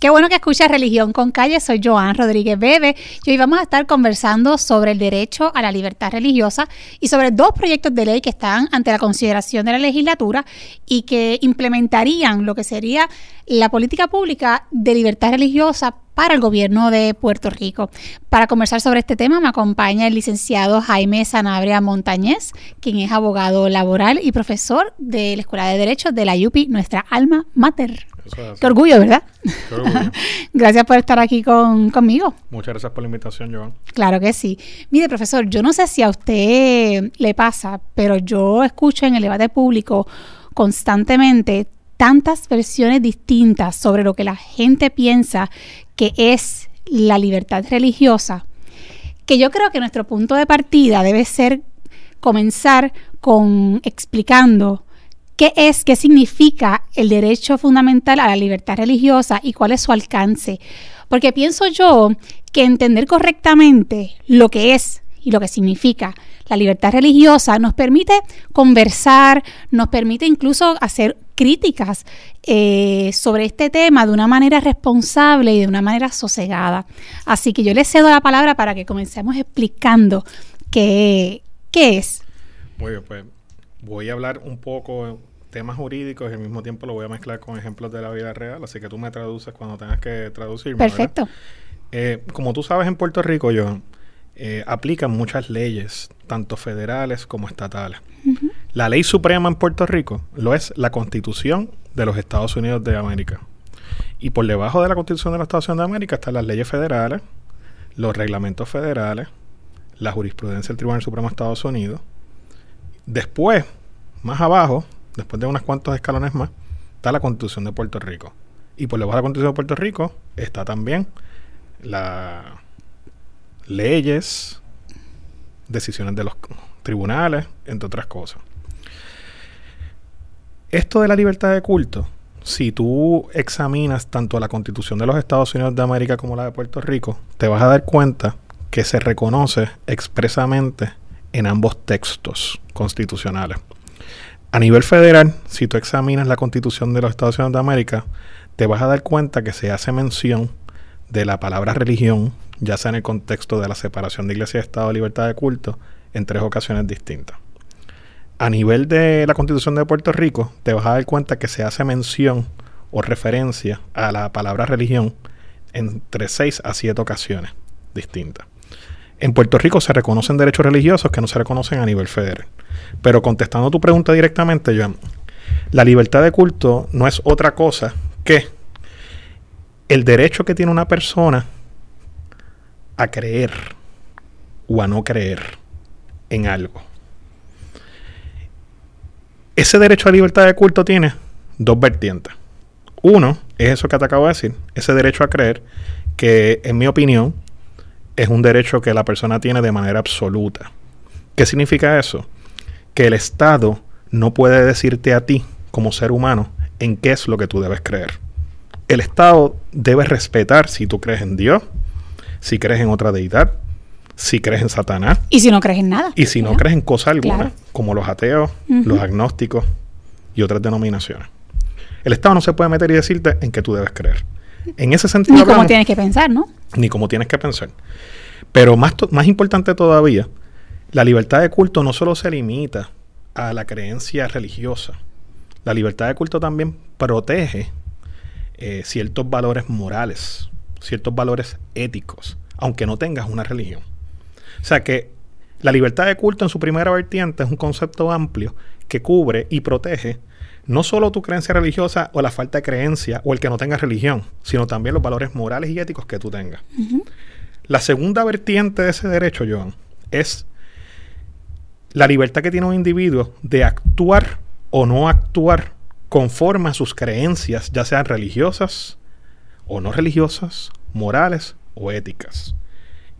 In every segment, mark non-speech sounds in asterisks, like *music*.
Qué bueno que escuchas Religión con Calle. Soy Joan Rodríguez Bebe y hoy vamos a estar conversando sobre el derecho a la libertad religiosa y sobre dos proyectos de ley que están ante la consideración de la legislatura y que implementarían lo que sería la política pública de libertad religiosa para el gobierno de Puerto Rico. Para conversar sobre este tema me acompaña el licenciado Jaime Sanabria Montañez, quien es abogado laboral y profesor de la Escuela de Derecho de la UPI, nuestra alma mater. Qué orgullo, ¿verdad? Qué orgullo. *laughs* gracias por estar aquí conmigo. Muchas gracias por la invitación, Joan. Claro que sí. Mire, profesor, yo no sé si a usted le pasa, pero yo escucho en el debate público constantemente tantas versiones distintas sobre lo que la gente piensa que es la libertad religiosa, que yo creo que nuestro punto de partida debe ser comenzar con explicando ¿Qué es, qué significa el derecho fundamental a la libertad religiosa y cuál es su alcance? Porque pienso yo que entender correctamente lo que es y lo que significa la libertad religiosa nos permite conversar, nos permite incluso hacer críticas eh, sobre este tema de una manera responsable y de una manera sosegada. Así que yo le cedo la palabra para que comencemos explicando qué, qué es. Muy bien, pues voy a hablar un poco temas jurídicos y al mismo tiempo lo voy a mezclar con ejemplos de la vida real, así que tú me traduces cuando tengas que traducirme. Perfecto. Eh, como tú sabes, en Puerto Rico, yo eh, aplican muchas leyes, tanto federales como estatales. La ley suprema en Puerto Rico lo es la Constitución de los Estados Unidos de América. Y por debajo de la Constitución de los Estados Unidos de América están las leyes federales, los reglamentos federales, la jurisprudencia del Tribunal Supremo de Estados Unidos. Después, más abajo, después de unos cuantos escalones más, está la Constitución de Puerto Rico. Y por debajo de la Constitución de Puerto Rico está también las leyes, decisiones de los tribunales, entre otras cosas. Esto de la libertad de culto, si tú examinas tanto la Constitución de los Estados Unidos de América como la de Puerto Rico, te vas a dar cuenta que se reconoce expresamente en ambos textos constitucionales. A nivel federal, si tú examinas la constitución de los Estados Unidos de América, te vas a dar cuenta que se hace mención de la palabra religión, ya sea en el contexto de la separación de iglesia y Estado, libertad de culto, en tres ocasiones distintas. A nivel de la constitución de Puerto Rico, te vas a dar cuenta que se hace mención o referencia a la palabra religión entre seis a siete ocasiones distintas. En Puerto Rico se reconocen derechos religiosos que no se reconocen a nivel federal. Pero contestando tu pregunta directamente, Joan, la libertad de culto no es otra cosa que el derecho que tiene una persona a creer o a no creer en algo. Ese derecho a libertad de culto tiene dos vertientes. Uno es eso que te acabo de decir, ese derecho a creer, que en mi opinión es un derecho que la persona tiene de manera absoluta. ¿Qué significa eso? Que el Estado no puede decirte a ti, como ser humano, en qué es lo que tú debes creer. El Estado debe respetar si tú crees en Dios, si crees en otra deidad, si crees en Satanás. Y si no crees en nada. Y si no crees en cosa alguna, como los ateos, los agnósticos y otras denominaciones. El Estado no se puede meter y decirte en qué tú debes creer. En ese sentido. Ni cómo tienes que pensar, ¿no? Ni cómo tienes que pensar. Pero más, más importante todavía, la libertad de culto no solo se limita a la creencia religiosa. La libertad de culto también protege eh, ciertos valores morales, ciertos valores éticos, aunque no tengas una religión. O sea que la libertad de culto en su primera vertiente es un concepto amplio que cubre y protege no solo tu creencia religiosa o la falta de creencia o el que no tengas religión, sino también los valores morales y éticos que tú tengas. La segunda vertiente de ese derecho, Joan, es la libertad que tiene un individuo de actuar o no actuar conforme a sus creencias, ya sean religiosas o no religiosas, morales o éticas.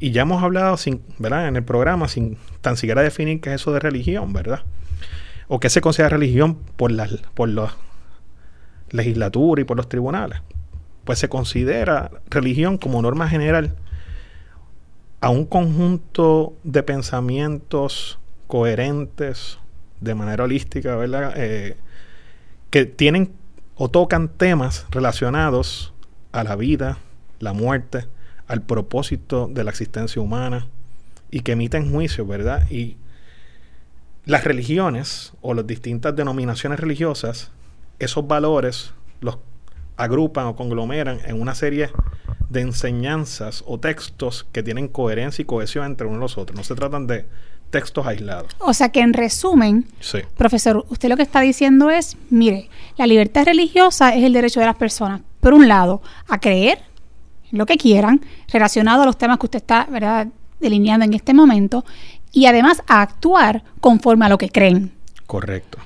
Y ya hemos hablado sin, ¿verdad? en el programa sin tan siquiera definir qué es eso de religión, ¿verdad? O qué se considera religión por la por la legislatura y por los tribunales. Pues se considera religión como norma general a un conjunto de pensamientos coherentes de manera holística, ¿verdad? Eh, que tienen o tocan temas relacionados a la vida, la muerte, al propósito de la existencia humana y que emiten juicios, ¿verdad? Y las religiones o las distintas denominaciones religiosas, esos valores los agrupan o conglomeran en una serie de enseñanzas o textos que tienen coherencia y cohesión entre unos y los otros. No se tratan de textos aislados. O sea que en resumen, profesor, usted lo que está diciendo es, mire, la libertad religiosa es el derecho de las personas, por un lado, a creer lo que quieran, relacionado a los temas que usted está ¿verdad? delineando en este momento, y además a actuar conforme a lo que creen. Correcto.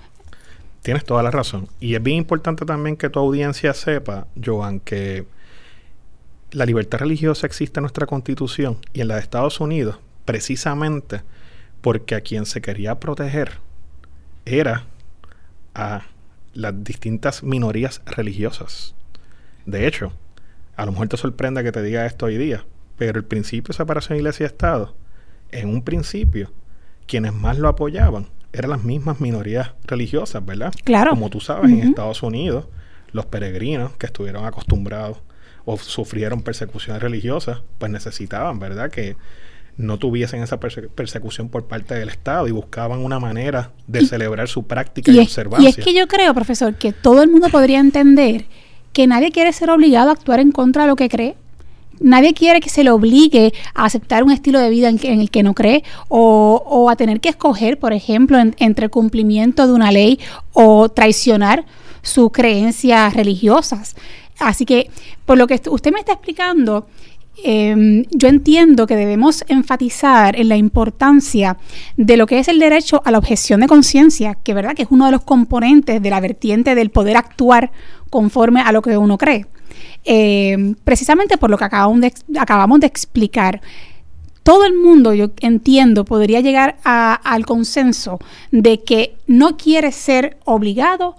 Tienes toda la razón. Y es bien importante también que tu audiencia sepa, Joan, que la libertad religiosa existe en nuestra constitución y en la de Estados Unidos precisamente porque a quien se quería proteger era a las distintas minorías religiosas. De hecho, a lo mejor te sorprenda que te diga esto hoy día, pero el principio de separación iglesia y Estado, en un principio, quienes más lo apoyaban eran las mismas minorías religiosas, ¿verdad? Claro. Como tú sabes, en Estados Unidos, los peregrinos que estuvieron acostumbrados o sufrieron persecuciones religiosas, pues necesitaban, ¿verdad? Que no tuviesen esa persecución por parte del Estado y buscaban una manera de celebrar su práctica y, observancia. Y es que yo creo, profesor, que todo el mundo podría entender que nadie quiere ser obligado a actuar en contra de lo que cree. Nadie quiere que se le obligue a aceptar un estilo de vida en, el que no cree o, a tener que escoger, por ejemplo, entre cumplimiento de una ley o traicionar sus creencias religiosas. Así que, por lo que usted me está explicando, em, yo entiendo que debemos enfatizar en la importancia de lo que es el derecho a la objeción de conciencia, que verdad que es uno de los componentes de la vertiente del poder actuar conforme a lo que uno cree. Em, precisamente por lo que acabamos de, acabamos de explicar. Todo el mundo, yo entiendo, podría llegar al consenso de que no quiere ser obligado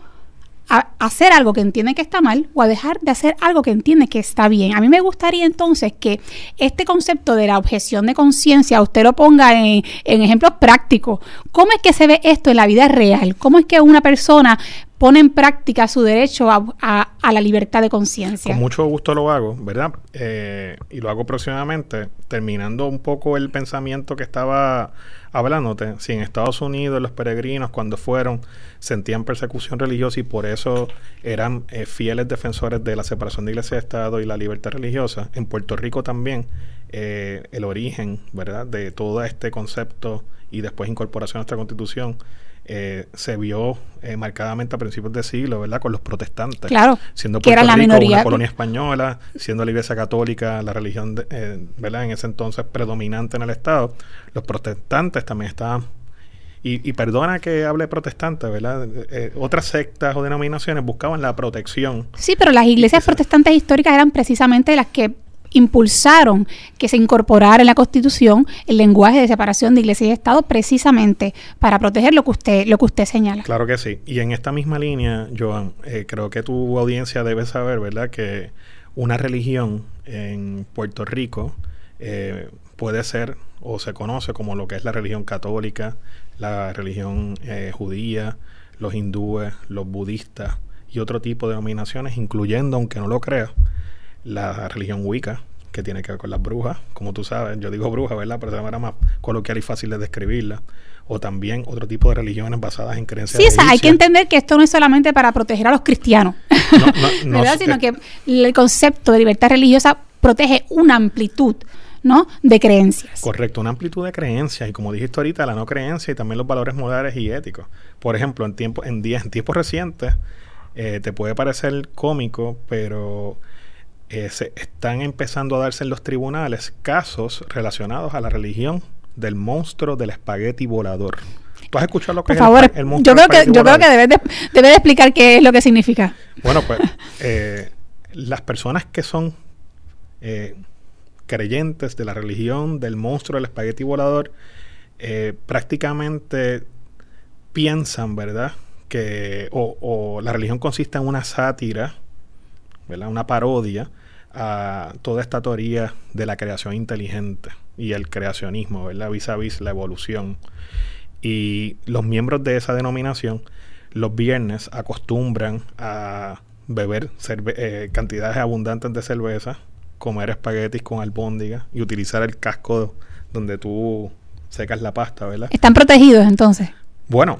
a hacer algo que entiende que está mal o a dejar de hacer algo que entiende que está bien. A mí me gustaría entonces que este concepto de la objeción de conciencia usted lo ponga en, ejemplos prácticos. ¿Cómo es que se ve esto en la vida real? ¿Cómo es que una persona pone en práctica su derecho a, la libertad de conciencia. Con mucho gusto lo hago, ¿verdad? Eh, y lo hago próximamente, terminando un poco el pensamiento que estaba hablándote. Si en Estados Unidos los peregrinos cuando fueron sentían persecución religiosa y por eso eran eh, fieles defensores de la separación de iglesia y Estado y la libertad religiosa, en Puerto Rico también eh, el origen, ¿verdad? De todo este concepto y después incorporación a nuestra constitución eh, se vio eh, marcadamente a principios de siglo, ¿verdad? Con los protestantes. Claro. Siendo Puerto era la Rico minoría. una colonia española, siendo la Iglesia Católica la religión, eh, ¿verdad? En ese entonces predominante en el Estado, los protestantes también estaban. Y, perdona que hable protestante, ¿verdad? otras sectas o denominaciones buscaban la protección. Sí, pero las iglesias protestantes históricas eran precisamente las que impulsaron que se incorporara en la Constitución el lenguaje de separación de Iglesia y Estado precisamente para proteger lo que usted lo que usted señala. Claro que sí. Y en esta misma línea, Joan, eh, creo que tu audiencia debe saber, ¿verdad?, que una religión en Puerto Rico eh, puede ser o se conoce como lo que es la religión católica, la religión eh, judía, los hindúes, los budistas y otro tipo de denominaciones, incluyendo, aunque no lo creas, la religión Wicca, que tiene que ver con las brujas, como tú sabes, yo digo brujas, ¿verdad? Pero de manera más coloquial y fácil de describirla. O también otro tipo de religiones basadas en creencias. Sí, hay que entender que esto no es solamente para proteger a los cristianos, *laughs* ¿verdad? Sino que el concepto de libertad religiosa protege una amplitud ¿no? de creencias. Correcto, una amplitud de creencias y como dijiste ahorita, la no creencia y también los valores morales y éticos. Por ejemplo, en, tiempo, en, en tiempos recientes eh, te puede parecer cómico, pero eh, se están empezando a darse en los tribunales casos relacionados a la religión del monstruo del espagueti volador. ¿Tú has escuchado lo que es el, monstruo yo creo que Yo creo que debes de, explicar qué es lo que significa. Bueno, pues *laughs* eh, las personas que son eh, creyentes de la religión del monstruo del espagueti volador prácticamente piensan, ¿verdad? Que o, o, la religión consiste en una sátira, ¿verdad? Una parodia a toda esta teoría de la creación inteligente y el creacionismo, ¿verdad? Vis a vis la evolución. Y los miembros de esa denominación los viernes acostumbran a beber eh, cantidades abundantes de cerveza, comer espaguetis con albóndiga y utilizar el casco donde tú secas la pasta, ¿verdad? ¿Están protegidos entonces? Bueno,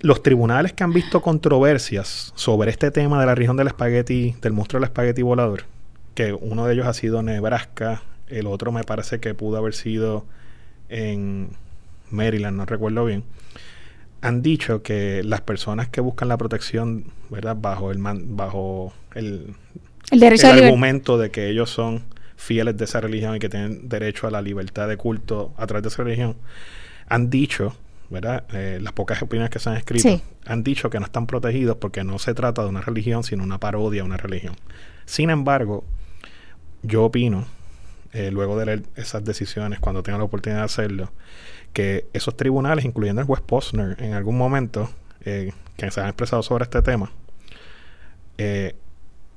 los tribunales que han visto controversias sobre este tema de la región del espagueti, del monstruo del espagueti volador, que uno de ellos ha sido Nebraska, el otro me parece que pudo haber sido en Maryland, no recuerdo bien, han dicho que las personas que buscan la protección, ¿verdad? Bajo el bajo el, el, derecho argumento de que ellos son fieles de esa religión y que tienen derecho a la libertad de culto a través de esa religión, han dicho, ¿verdad? Eh, las pocas opiniones que se han escrito, han dicho que no están protegidos porque no se trata de una religión, sino una parodia a una religión. Sin embargo, yo opino, eh, luego de leer esas decisiones, cuando tenga la oportunidad de hacerlo, que esos tribunales, incluyendo el juez Posner, en algún momento, eh, que se han expresado sobre este tema,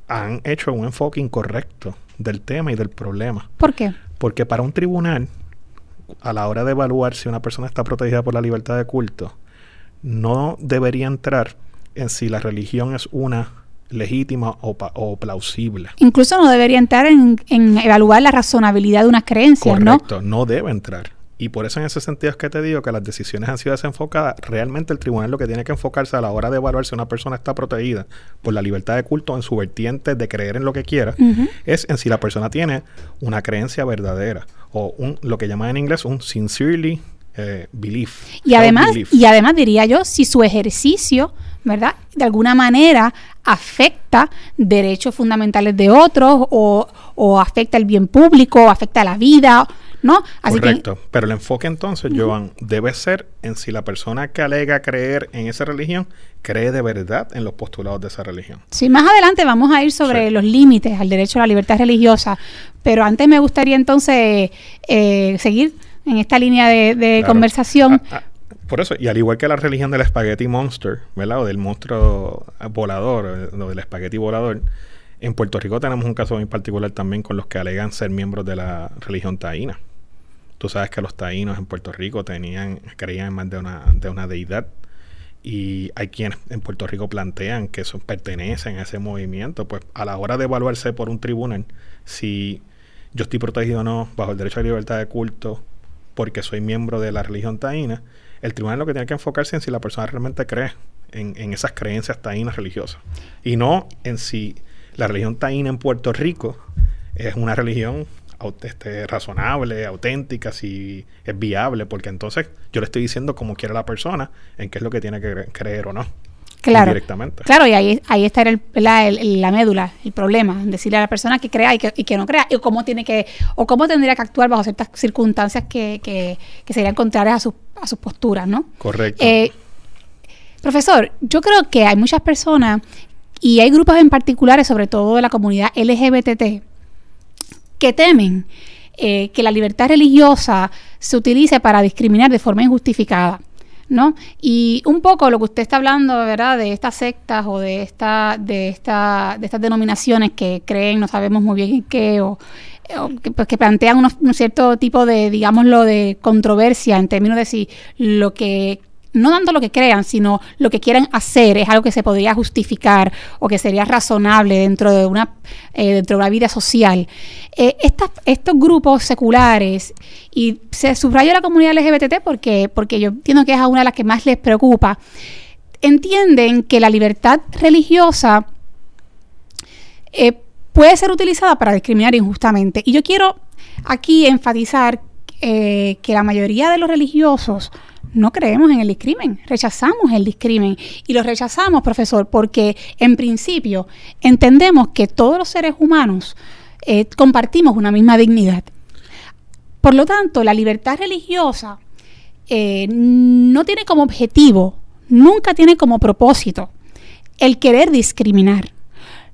han hecho un enfoque incorrecto del tema y del problema. ¿Por qué? Porque para un tribunal, a la hora de evaluar si una persona está protegida por la libertad de culto, no debería entrar en si la religión es una legítima o, plausible. Incluso no debería entrar en, evaluar la razonabilidad de unas creencias, ¿no? Correcto, no debe entrar. Y por eso en ese sentido es que te digo que las decisiones han sido desenfocadas. Realmente el tribunal lo que tiene que enfocarse a la hora de evaluar si una persona está protegida por la libertad de culto en su vertiente de creer en lo que quiera, es en si la persona tiene una creencia verdadera o un, lo que llaman en inglés un sincerely eh, belief. Y además, y además diría yo, si su ejercicio, ¿verdad? De alguna manera afecta derechos fundamentales de otros o, o afecta el bien público, o afecta la vida, ¿no? Correcto. Pero el enfoque entonces, Joan, debe ser en si la persona que alega creer en esa religión cree de verdad en los postulados de esa religión. Sí, más adelante vamos a ir sobre los límites al derecho a la libertad religiosa, pero antes me gustaría entonces eh, seguir en esta línea de, conversación. Ah, ah, por eso, y al igual que la religión del espagueti monster, ¿verdad? O del monstruo volador, o del espagueti volador, en Puerto Rico tenemos un caso muy particular también con los que alegan ser miembros de la religión taína. Tú sabes que los taínos en Puerto Rico tenían, creían en más de una, de una deidad. Y hay quienes en Puerto Rico plantean que eso pertenecen a ese movimiento. Pues a la hora de evaluarse por un tribunal, si yo estoy protegido o no bajo el derecho a libertad de culto porque soy miembro de la religión taína, el tribunal lo que tiene que enfocarse en si la persona realmente cree en esas creencias taínas religiosas. Y no en si la religión taína en Puerto Rico es una religión este, razonable, auténtica, si es viable, porque entonces yo le estoy diciendo como quiere la persona en qué es lo que tiene que creer o no. Claro. Directamente. Claro, y ahí, ahí está el, la, médula, el problema, decirle a la persona que crea y que, no crea, y cómo tiene que, o cómo tendría que actuar bajo ciertas circunstancias que, que, que serían contrarias a, sus, a sus posturas, ¿no? Correcto. Eh, profesor, yo creo que hay muchas personas y hay grupos en particulares, sobre todo de la comunidad LGBT, que temen eh, que la libertad religiosa se utilice para discriminar de forma injustificada. ¿no? Y un poco lo que usted está hablando, ¿verdad? De estas sectas o de esta, de esta, de estas denominaciones que creen, no sabemos muy bien en qué, o, que, pues, plantean un cierto tipo de, digámoslo, de controversia en términos de si lo que no tanto lo que crean, sino lo que quieran hacer es algo que se podría justificar o que sería razonable dentro de una, eh, dentro de una vida social. Eh, estos grupos seculares, y se subraya la comunidad LGBT porque, porque yo entiendo que es una de las que más les preocupa, entienden que la libertad religiosa eh, puede ser utilizada para discriminar injustamente. Y yo quiero aquí enfatizar que la mayoría de los religiosos no creemos en el discrimen, rechazamos el discrimen. Y lo rechazamos, profesor, porque en principio entendemos que todos los seres humanos eh, compartimos una misma dignidad. Por lo tanto, la libertad religiosa eh, no tiene como objetivo, nunca tiene como propósito el querer discriminar.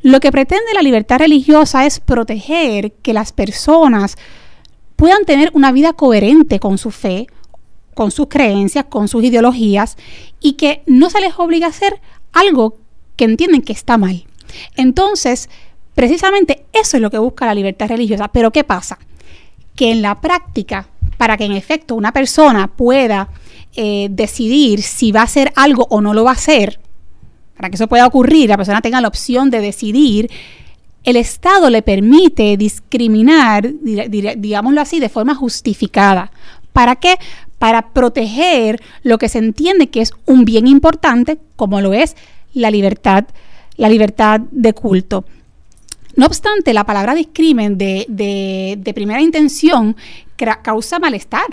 Lo que pretende la libertad religiosa es proteger que las personas puedan tener una vida coherente con su fe, con sus creencias, con sus ideologías y que no se les obliga a hacer algo que entienden que está mal. Entonces, precisamente eso es lo que busca la libertad religiosa. Pero ¿qué pasa? Que en la práctica, para que en efecto una persona pueda eh, decidir si va a hacer algo o no lo va a hacer, para que eso pueda ocurrir, la persona tenga la opción de decidir, el Estado le permite discriminar, digámoslo así, de forma justificada. ¿Para qué? Para proteger lo que se entiende que es un bien importante, como lo es la libertad, la libertad de culto. No obstante, la palabra discrimen de, de primera intención causa malestar,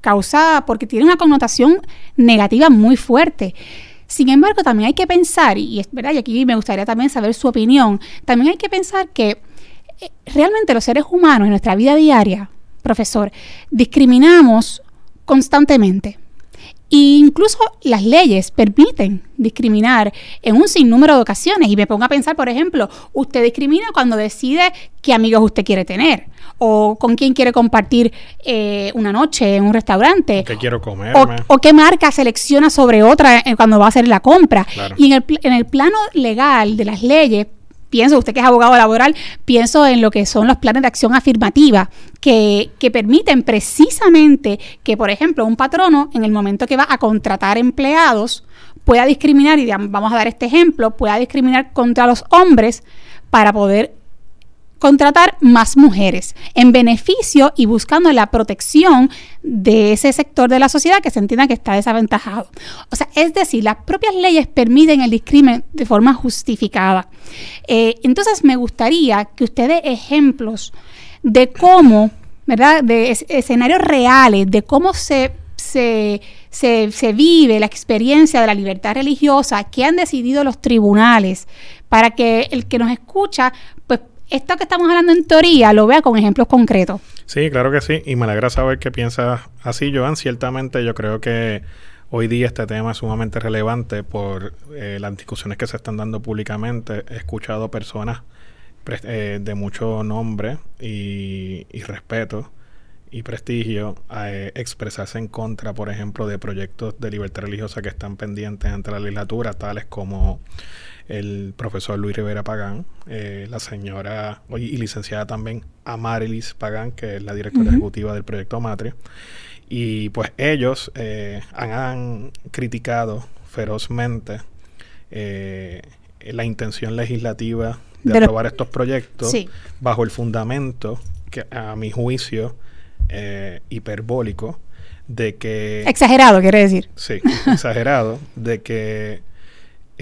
causa porque tiene una connotación negativa muy fuerte. Sin embargo, también hay que pensar, y es verdad, y aquí me gustaría también saber su opinión, también hay que pensar que eh, realmente los seres humanos en nuestra vida diaria, profesor, discriminamos constantemente. E incluso las leyes permiten discriminar en un sinnúmero de ocasiones. Y me pongo a pensar, por ejemplo, usted discrimina cuando decide qué amigos usted quiere tener o con quién quiere compartir eh, una noche en un restaurante. ¿Qué quiero comer? O, qué marca selecciona sobre otra eh, cuando va a hacer la compra. Y en el, en el plano legal de las leyes, pienso, usted que es abogado laboral, pienso en lo que son los planes de acción afirmativa, que, que, permiten precisamente que, por ejemplo, un patrono, en el momento que va a contratar empleados, pueda discriminar, y vamos a dar este ejemplo, pueda discriminar contra los hombres para poder contratar más mujeres en beneficio y buscando la protección de ese sector de la sociedad que se entienda que está desaventajado. O sea, es decir, las propias leyes permiten el discrimen de forma justificada. Eh, entonces, me gustaría que usted dé ejemplos de cómo, ¿verdad? De escenarios reales, de cómo se se, se, se, vive la experiencia de la libertad religiosa que han decidido los tribunales para que el que nos escucha pues esto que estamos hablando en teoría lo vea con ejemplos concretos. Sí, claro que sí. Y me alegra saber que piensas así, Joan. Ciertamente yo creo que hoy día este tema es sumamente relevante por eh, las discusiones que se están dando públicamente. He escuchado personas eh, de mucho nombre y, respeto y prestigio eh, expresarse en contra, por ejemplo, de proyectos de libertad religiosa que están pendientes ante la legislatura, tales como el profesor Luis Rivera Pagán, eh, la señora y licenciada también Amarilis Pagán, que es la directora ejecutiva del proyecto Matria. Y pues ellos eh, han, criticado ferozmente eh, la intención legislativa de, aprobar estos proyectos bajo el fundamento que a mi juicio hiperbólico de que... Exagerado, quiere decir. Sí, exagerado, de que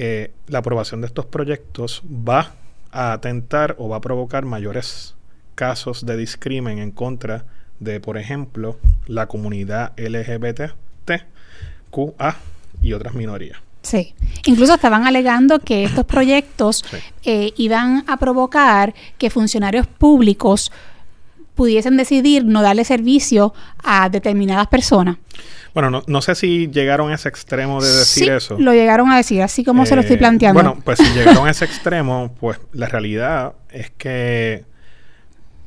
eh, la aprobación de estos proyectos va a atentar o va a provocar mayores casos de discrimen en contra de, por ejemplo, la comunidad LGBTQA y otras minorías. Sí, incluso estaban alegando que estos proyectos eh, iban a provocar que funcionarios públicos pudiesen decidir no darle servicio a determinadas personas. Bueno, no, no sé si llegaron a ese extremo de decir sí, eso. Lo llegaron a decir, así como se lo estoy eh, planteando. Bueno, pues si llegaron a ese extremo, pues la realidad es que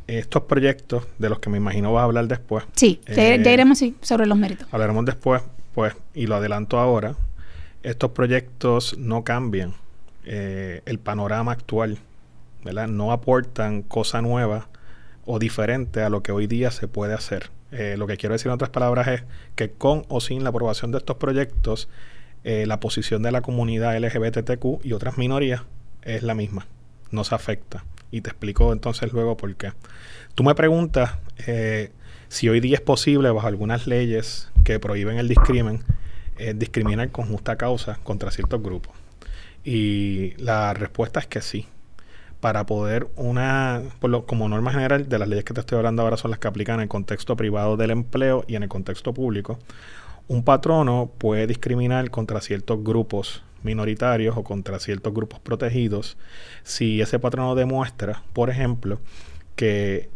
estos proyectos, de los que me imagino vas a hablar después. Sí, ya eh, iremos sobre los méritos. Hablaremos después, pues, y lo adelanto ahora. Estos proyectos no cambian eh, el panorama actual, ¿verdad? No aportan cosa nueva o diferente a lo que hoy día se puede hacer. Eh, lo que quiero decir en otras palabras es que con o sin la aprobación de estos proyectos, eh, la posición de la comunidad LGBTQ y otras minorías es la misma, no se afecta. Y te explico entonces luego por qué. Tú me preguntas eh, si hoy día es posible, bajo algunas leyes que prohíben el discrimen, discriminar con justa causa contra ciertos grupos. Y la respuesta es que sí para poder una, como norma general de las leyes que te estoy hablando ahora son las que aplican en el contexto privado del empleo y en el contexto público, un patrono puede discriminar contra ciertos grupos minoritarios o contra ciertos grupos protegidos si ese patrono demuestra, por ejemplo, que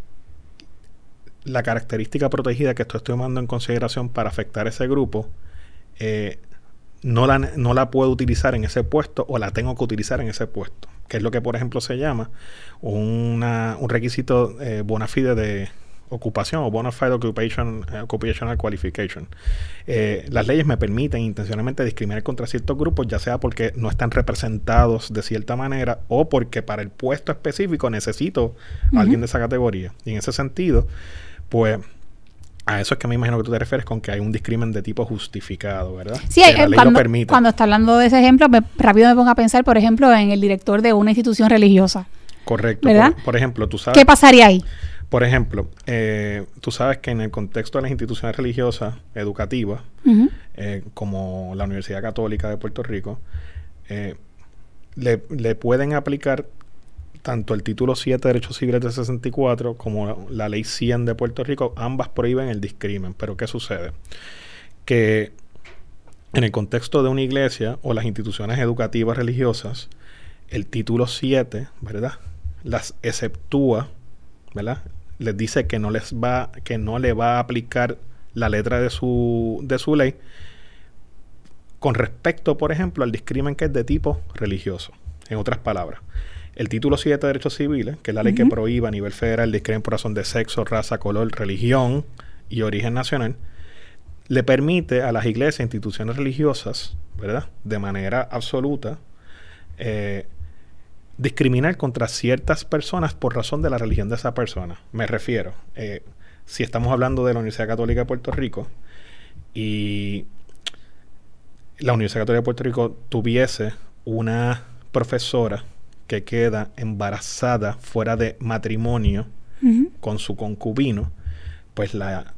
la característica protegida que estoy tomando en consideración para afectar ese grupo eh, no, la, no la puedo utilizar en ese puesto o la tengo que utilizar en ese puesto que es lo que por ejemplo se llama una, un requisito eh, bona fide de ocupación o bona fide occupation, eh, occupational qualification. Eh, las leyes me permiten intencionalmente discriminar contra ciertos grupos, ya sea porque no están representados de cierta manera o porque para el puesto específico necesito a alguien de esa categoría. Y en ese sentido, pues A eso es que me imagino que tú te refieres con que hay un discrimen de tipo justificado, ¿verdad? Sí, que la ley cuando, lo permite. cuando está hablando de ese ejemplo, me- rápido me pongo a pensar, por ejemplo, en el director de una institución religiosa. Correcto. ¿verdad? Por, por ejemplo, tú sabes. ¿Qué pasaría ahí? Por ejemplo, eh, tú sabes que en el contexto de las instituciones religiosas educativas, eh, como la Universidad Católica de Puerto Rico, eh, le, le pueden aplicar tanto el título 7 de Derechos Civiles de 64 como la ley 100 de Puerto Rico, ambas prohíben el discrimen. Pero ¿qué sucede? Que en el contexto de una iglesia o las instituciones educativas religiosas, el título 7, ¿verdad? Las exceptúa, ¿verdad? Les dice que no les va, que no le va a aplicar la letra de su, de su ley con respecto, por ejemplo, al discrimen que es de tipo religioso. En otras palabras, el título 7 de Derechos Civiles, que es la ley que prohíbe a nivel federal el discrimen por razón de sexo, raza, color, religión y origen nacional, le permite a las iglesias e instituciones religiosas, ¿verdad? De manera absoluta, eh, discriminar contra ciertas personas por razón de la religión de esa persona. Me refiero, eh, si estamos hablando de la Universidad Católica de Puerto Rico y la Universidad Católica de Puerto Rico tuviese una profesora que queda embarazada fuera de matrimonio con su concubino, pues la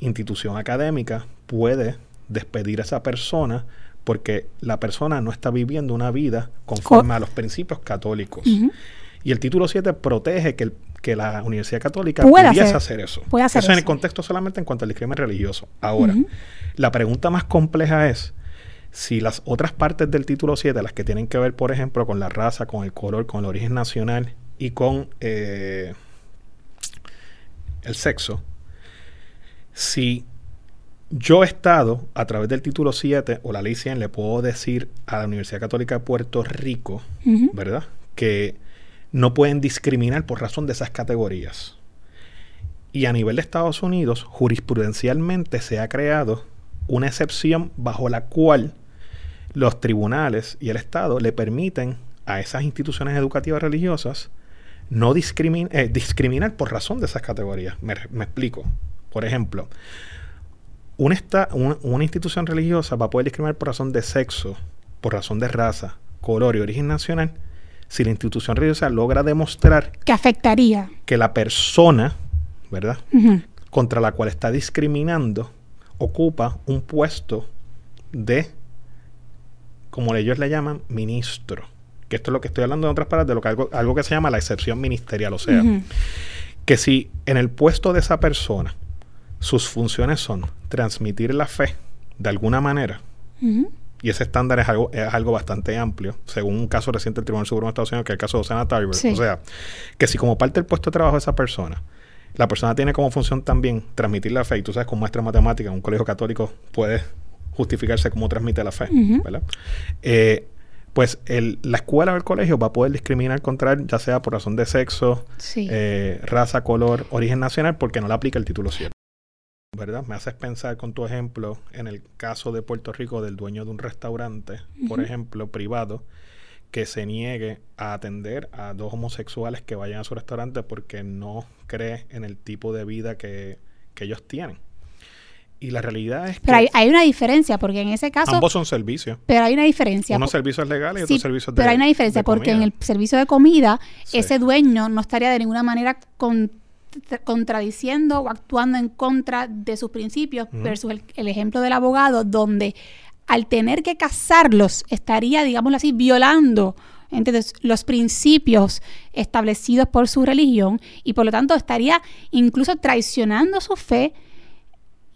institución académica puede despedir a esa persona porque la persona no está viviendo una vida conforme a los principios católicos. Y el título 7 protege que, el- que la Universidad Católica Puede pudiese hacer- hacer, eso. puede hacer eso en el eso. contexto solamente en cuanto al discrimen religioso. Ahora, la pregunta más compleja es si las otras partes del título 7, las que tienen que ver, por ejemplo, con la raza, con el color, con el origen nacional y con eh, el sexo, si yo Estado, a través del título 7 o la ley 100, le puedo decir a la Universidad Católica de Puerto Rico. ¿verdad? Que no pueden discriminar por razón de esas categorías. Y a nivel de Estados Unidos, jurisprudencialmente se ha creado una excepción bajo la cual los tribunales y el Estado le permiten a esas instituciones educativas religiosas no discrimin- eh, discriminar por razón de esas categorías. Me, me explico. Por ejemplo, una, esta- una- una institución religiosa va a poder discriminar por razón de sexo, por razón de raza, color y origen nacional si la institución religiosa logra demostrar que afectaría. que la persona, ¿verdad? Contra la cual está discriminando ocupa un puesto de, como ellos le llaman, ministro. Que esto es lo que estoy hablando en otras palabras, de lo que algo, algo que se llama la excepción ministerial. O sea, que si en el puesto de esa persona sus funciones son transmitir la fe de alguna manera, y ese estándar es algo, es algo bastante amplio, según un caso reciente del Tribunal Supremo de Estados Unidos, que es el caso de Osana Tarver. Sí. O sea, que si como parte del puesto de trabajo de esa persona, la persona tiene como función también transmitir la fe, y tú sabes, con muestra matemática, un colegio católico puede justificarse cómo transmite la fe. ¿verdad? Eh, pues el- la escuela o el colegio va a poder discriminar contra él, ya sea por razón de sexo, Sí. eh, raza, color, origen nacional, porque no le aplica el título 7. ¿Verdad? Me haces pensar con tu ejemplo en el caso de Puerto Rico del dueño de un restaurante, por ejemplo, privado, que se niegue a atender a dos homosexuales que vayan a su restaurante porque no cree en el tipo de vida que, que ellos tienen. Y la realidad es que Pero hay, hay una diferencia, porque en ese caso. ambos son servicios. Pero hay una diferencia. Unos servicios legales y Sí, otros servicios de pero hay una diferencia, porque en el servicio de comida, Sí. ese dueño no estaría de ninguna manera con- contradiciendo o actuando en contra de sus principios, versus el, el ejemplo del abogado, donde al tener que casarlos, estaría, digámoslo así, violando entonces, los principios establecidos por su religión y por lo tanto estaría incluso traicionando su fe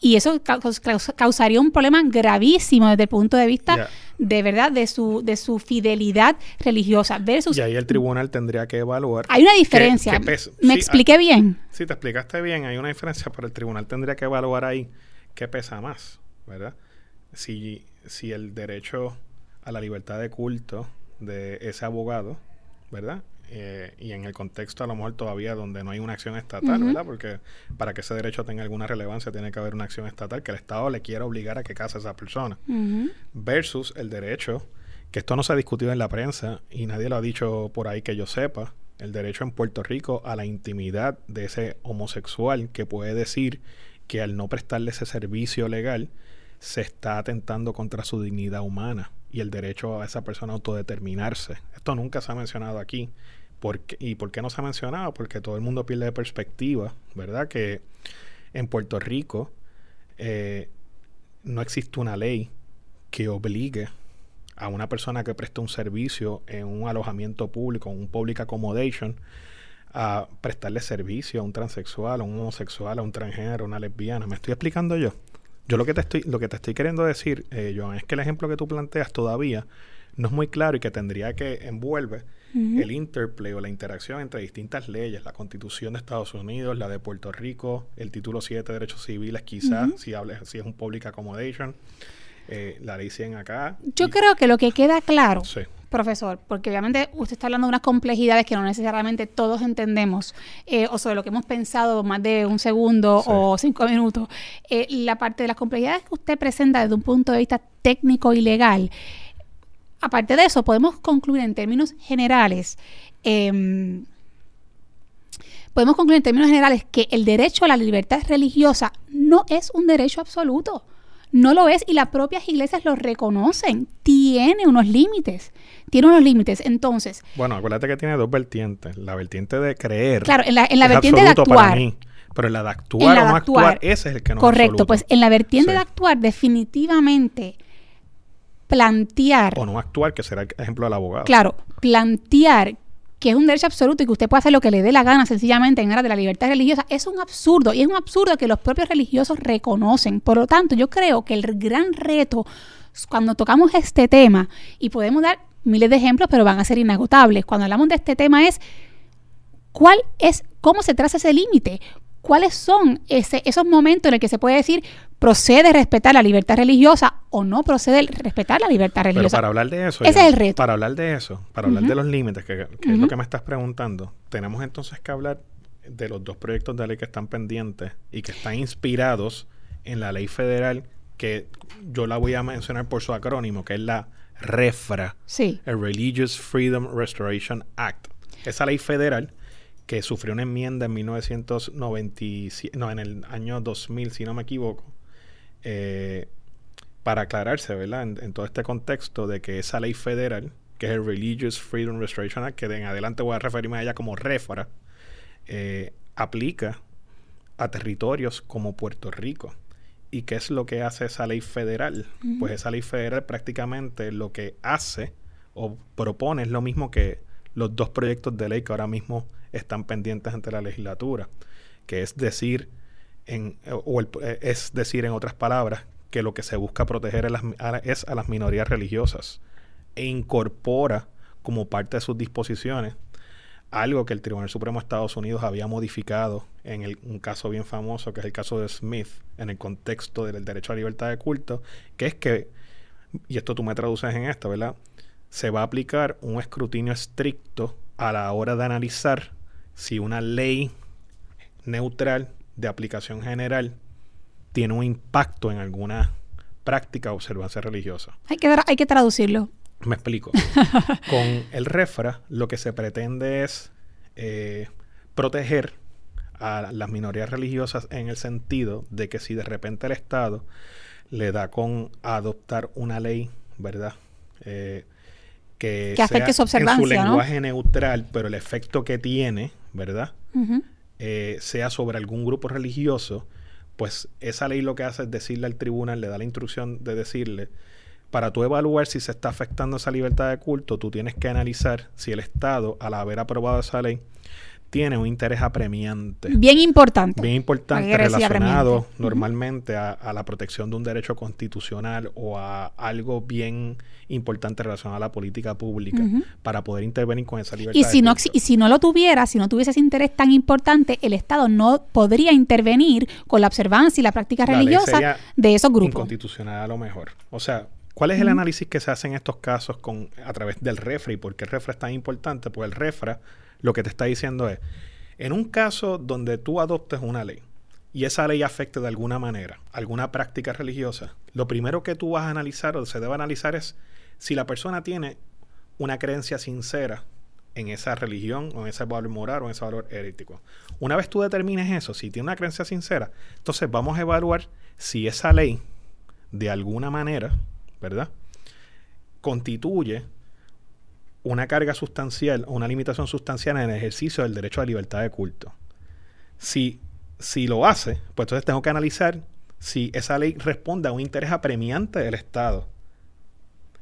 y eso caus- caus- causaría un problema gravísimo desde el punto de vista de verdad de su de su fidelidad religiosa versus Y ahí el tribunal tendría que evaluar. hay una diferencia qué pesa. me Sí, expliqué bien Si te explicaste bien, hay una diferencia, pero el tribunal tendría que evaluar ahí qué pesa más, ¿verdad? Si, si el derecho a la libertad de culto de ese abogado, ¿verdad? Eh, y en el contexto a lo mejor todavía donde no hay una acción estatal. ¿verdad? Porque para que ese derecho tenga alguna relevancia tiene que haber una acción estatal que el Estado le quiera obligar a que case a esa persona versus el derecho, que esto no se ha discutido en la prensa y nadie lo ha dicho por ahí que yo sepa, el derecho en Puerto Rico a la intimidad de ese homosexual que puede decir que al no prestarle ese servicio legal se está atentando contra su dignidad humana y el derecho a esa persona a autodeterminarse. Esto nunca se ha mencionado aquí. ¿Y por qué no se ha mencionado? Porque todo el mundo pierde de perspectiva, ¿verdad? Que en Puerto Rico eh, no existe una ley que obligue a una persona que presta un servicio en un alojamiento público, un public accommodation, a prestarle servicio a un transexual, a un homosexual, a un transgénero, a una lesbiana. ¿Me estoy explicando yo? Yo lo que te estoy, lo que te estoy queriendo decir, eh, Joan, es que el ejemplo que tú planteas todavía no es muy claro y que tendría que el interplay o la interacción entre distintas leyes, la Constitución de Estados Unidos, la de Puerto Rico, el título 7 de Derechos Civiles, quizás, si, hables, si es un public accommodation, eh, la ley 100 acá. Yo creo que lo que queda claro, profesor, porque obviamente usted está hablando de unas complejidades que no necesariamente todos entendemos, eh, o sobre lo que hemos pensado más de un segundo o cinco minutos. Eh, la parte de las complejidades que usted presenta desde un punto de vista técnico y legal, aparte de eso, podemos concluir en términos generales. Em, podemos concluir en términos generales que el derecho a la libertad religiosa no es un derecho absoluto. No lo es y las propias iglesias lo reconocen. Tiene unos límites. Tiene unos límites. Entonces. Bueno, acuérdate que tiene dos vertientes. La vertiente de creer. Claro, en la, en la vertiente de actuar. pero en la de actuar o no actuar, ese es el que no Correcto, pues en la vertiente de actuar, definitivamente plantear. O no actuar, que será el ejemplo del abogado. Claro, plantear que es un derecho absoluto y que usted puede hacer lo que le dé la gana sencillamente en aras de la libertad religiosa, es un absurdo y es un absurdo que los propios religiosos reconocen. Por lo tanto, yo creo que el gran reto cuando tocamos este tema, y podemos dar miles de ejemplos, pero van a ser inagotables, cuando hablamos de este tema es cuál es, cómo se traza ese límite, cuáles son ese, esos momentos en los que se puede decir procede respetar la libertad religiosa o no procede respetar la libertad religiosa. Pero para hablar de eso, ese es el reto. Para hablar de eso, para hablar de los límites, que, es lo que me estás preguntando, tenemos entonces que hablar de los dos proyectos de ley que están pendientes y que están inspirados en la ley federal que yo la voy a mencionar por su acrónimo, que es la REFRA, sí. el Religious Freedom Restoration Act. Esa ley federal que sufrió una enmienda en 1997, no, en el año 2000, si no me equivoco, eh, para aclararse, ¿verdad? En, todo este contexto de que esa ley federal, que es el Religious Freedom Restoration Act, que de en adelante voy a referirme a ella como REFRA, eh, aplica a territorios como Puerto Rico. ¿Y qué es lo que hace esa ley federal? Pues esa ley federal prácticamente lo que hace o propone es lo mismo que los dos proyectos de ley que ahora mismo están pendientes ante la legislatura, que es decir, en, o eh, es decir, en otras palabras, que lo que se busca proteger es a las minorías religiosas e incorpora como parte de sus disposiciones algo que el Tribunal Supremo de Estados Unidos había modificado en el, un caso bien famoso, que es el caso de Smith, en el contexto del derecho a la libertad de culto, que es que, y esto tú me traduces en esto, ¿verdad? Se va a aplicar un escrutinio estricto a la hora de analizar si una ley neutral de aplicación general tiene un impacto en alguna práctica o observancia religiosa. Hay que, hay que traducirlo. Me explico. *laughs* Con el REFRA lo que se pretende es eh, proteger a las minorías religiosas en el sentido de que si de repente el Estado le da con adoptar una ley, ¿verdad? Eh, que, que su observancia, en su lenguaje neutral, pero el efecto que tiene, ¿verdad? Eh, sea sobre algún grupo religioso, pues esa ley lo que hace es decirle al tribunal, le da la instrucción de decirle, para tú evaluar si se está afectando esa libertad de culto, tú tienes que analizar si el Estado, al haber aprobado esa ley, tiene un interés apremiante. Bien importante. Bien importante relacionado normalmente a, la protección de un derecho constitucional o a algo bien importante relacionado a la política pública para poder intervenir con esa libertad. Y si, no, y si no lo tuviera, si no tuviese ese interés tan importante, el Estado no podría intervenir con la observancia y la práctica religiosa de esos grupos. Inconstitucional a lo mejor. O sea, ¿Cuál es el análisis que se hace en estos casos con, a través del refra y por qué el refra es tan importante? Pues el refra lo que te está diciendo es, en un caso donde tú adoptes una ley y esa ley afecte de alguna manera alguna práctica religiosa, lo primero que tú vas a analizar o se debe analizar es si la persona tiene una creencia sincera en esa religión o en ese valor moral o en ese valor herético. Una vez tú determines eso, si tiene una creencia sincera, entonces vamos a evaluar si esa ley de alguna manera, ¿verdad? Constituye una carga sustancial o una limitación sustancial en el ejercicio del derecho a la libertad de culto. Si, si lo hace, pues entonces tengo que analizar si esa ley responde a un interés apremiante del Estado.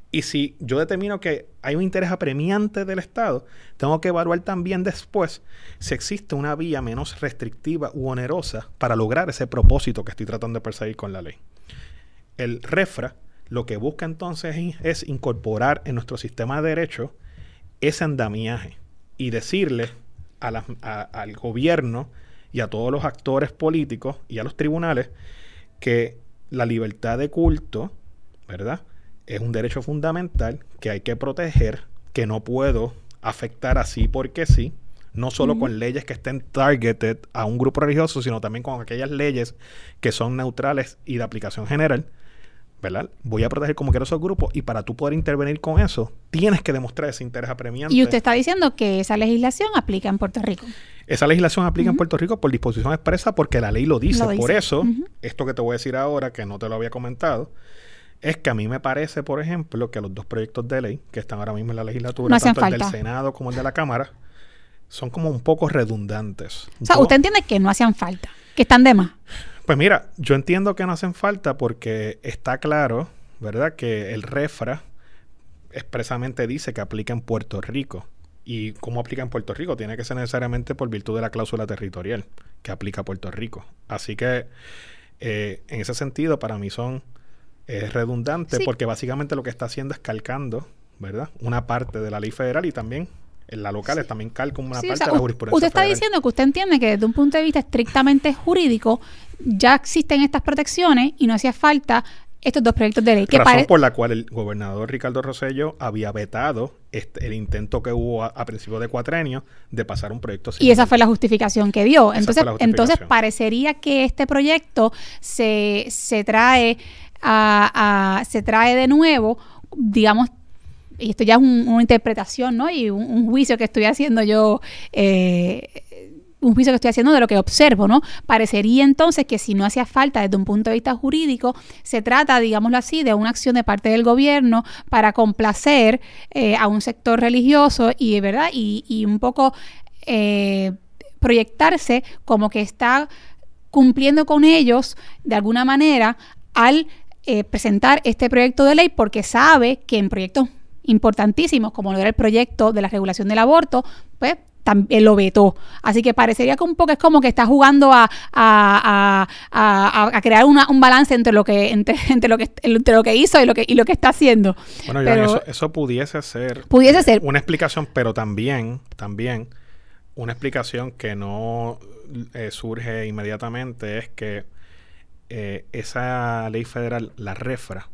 Y si yo determino que hay un interés apremiante del Estado, tengo que evaluar también después si existe una vía menos restrictiva u onerosa para lograr ese propósito que estoy tratando de perseguir con la ley. El REFRA lo que busca entonces es incorporar en nuestro sistema de derecho ese andamiaje y decirle al gobierno y a todos los actores políticos y a los tribunales que la libertad de culto, ¿verdad? Es un derecho fundamental que hay que proteger, que no puedo afectar así porque sí, no solo con leyes que estén targeted a un grupo religioso, sino también con aquellas leyes que son neutrales y de aplicación general, ¿verdad? Voy a proteger como quiero esos grupos y para tú poder intervenir con eso, tienes que demostrar ese interés apremiante. Y usted está diciendo que esa legislación aplica en Puerto Rico. Esa legislación aplica en Puerto Rico por disposición expresa porque la ley lo dice. Por eso, esto que te voy a decir ahora, que no te lo había comentado, es que a mí me parece, por ejemplo, que los dos proyectos de ley que están ahora mismo en la legislatura, tanto el del Senado como el de la Cámara, son como un poco redundantes. O sea, usted entiende que no hacían falta, que están de más. Pues mira, yo entiendo que no hacen falta porque está claro, ¿verdad? Que el refra expresamente dice que aplica en Puerto Rico. ¿Y cómo aplica en Puerto Rico? Tiene que ser necesariamente por virtud de la cláusula territorial que aplica a Puerto Rico. Así que eh, en ese sentido, para mí son es redundante porque básicamente lo que está haciendo es calcando, ¿verdad? Una parte de la ley federal y también en la local también calca una parte de la jurisprudencia. Usted está diciendo que usted entiende que desde un punto de vista estrictamente jurídico ya existen estas protecciones y no hacía falta estos dos proyectos de ley. Razón por la cual el gobernador Ricardo Rosello había vetado este, el intento que hubo a, principios de cuatrenio de pasar un proyecto Y esa fue la justificación que dio. entonces, entonces parecería que este proyecto se, se trae a, se trae de nuevo, digamos, y esto ya es una interpretación, ¿no? Y un, juicio que estoy haciendo yo, eh, un juicio que estoy haciendo de lo que observo, ¿no? Parecería entonces que si no hacía falta desde un punto de vista jurídico, se trata, digámoslo así, de una acción de parte del gobierno para complacer eh, a un sector religioso y, ¿verdad? Y, un poco eh, proyectarse como que está cumpliendo con ellos de alguna manera al presentar este proyecto de ley porque sabe que en proyectos importantísimos, como lo era el proyecto de la regulación del aborto, pues también lo vetó. Así que parecería que un poco es como que está jugando a, a, a, a crear un balance entre lo que entre, *laughs* entre, lo que entre lo que hizo y lo que y lo que está haciendo. Bueno, eso, eso, pudiese ser pudiese ser una explicación, pero también también una explicación que no eh, surge inmediatamente es que eh, esa ley federal, la REFRA,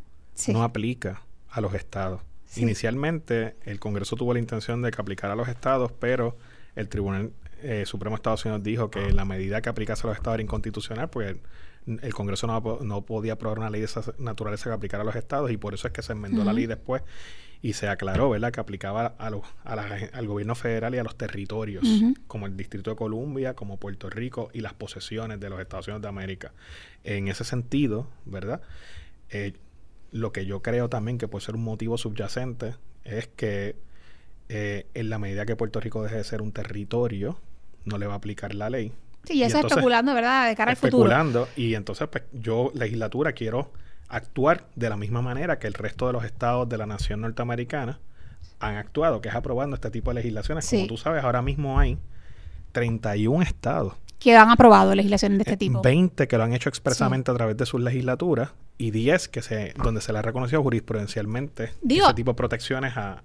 no aplica a los estados. Inicialmente, el Congreso tuvo la intención de que aplicara a los estados, pero el Tribunal eh, Supremo de Estados Unidos dijo que la medida que aplicase a los estados era inconstitucional porque el, Congreso no, podía aprobar una ley de esa naturaleza que aplicara a los estados y por eso es que se enmendó la ley después y se aclaró, ¿verdad?, que aplicaba a al gobierno federal y a los territorios, como el Distrito de Columbia, como Puerto Rico y las posesiones de los Estados Unidos de América. En ese sentido, ¿verdad?, eh, lo que yo creo también que puede ser un motivo subyacente es que eh, en la medida que Puerto Rico deje de ser un territorio, no le va a aplicar la ley. Sí, y eso es especulando, ¿verdad? De cara al futuro. Especulando, y entonces pues, yo, legislatura, quiero actuar de la misma manera que el resto de los estados de la nación norteamericana han actuado, que es aprobando este tipo de legislaciones. Como tú sabes, ahora mismo hay 31 estados que han aprobado legislaciones de este eh, tipo. 20 que lo han hecho expresamente a través de sus legislaturas y 10 que se, donde se le ha reconocido jurisprudencialmente ese tipo de protecciones a,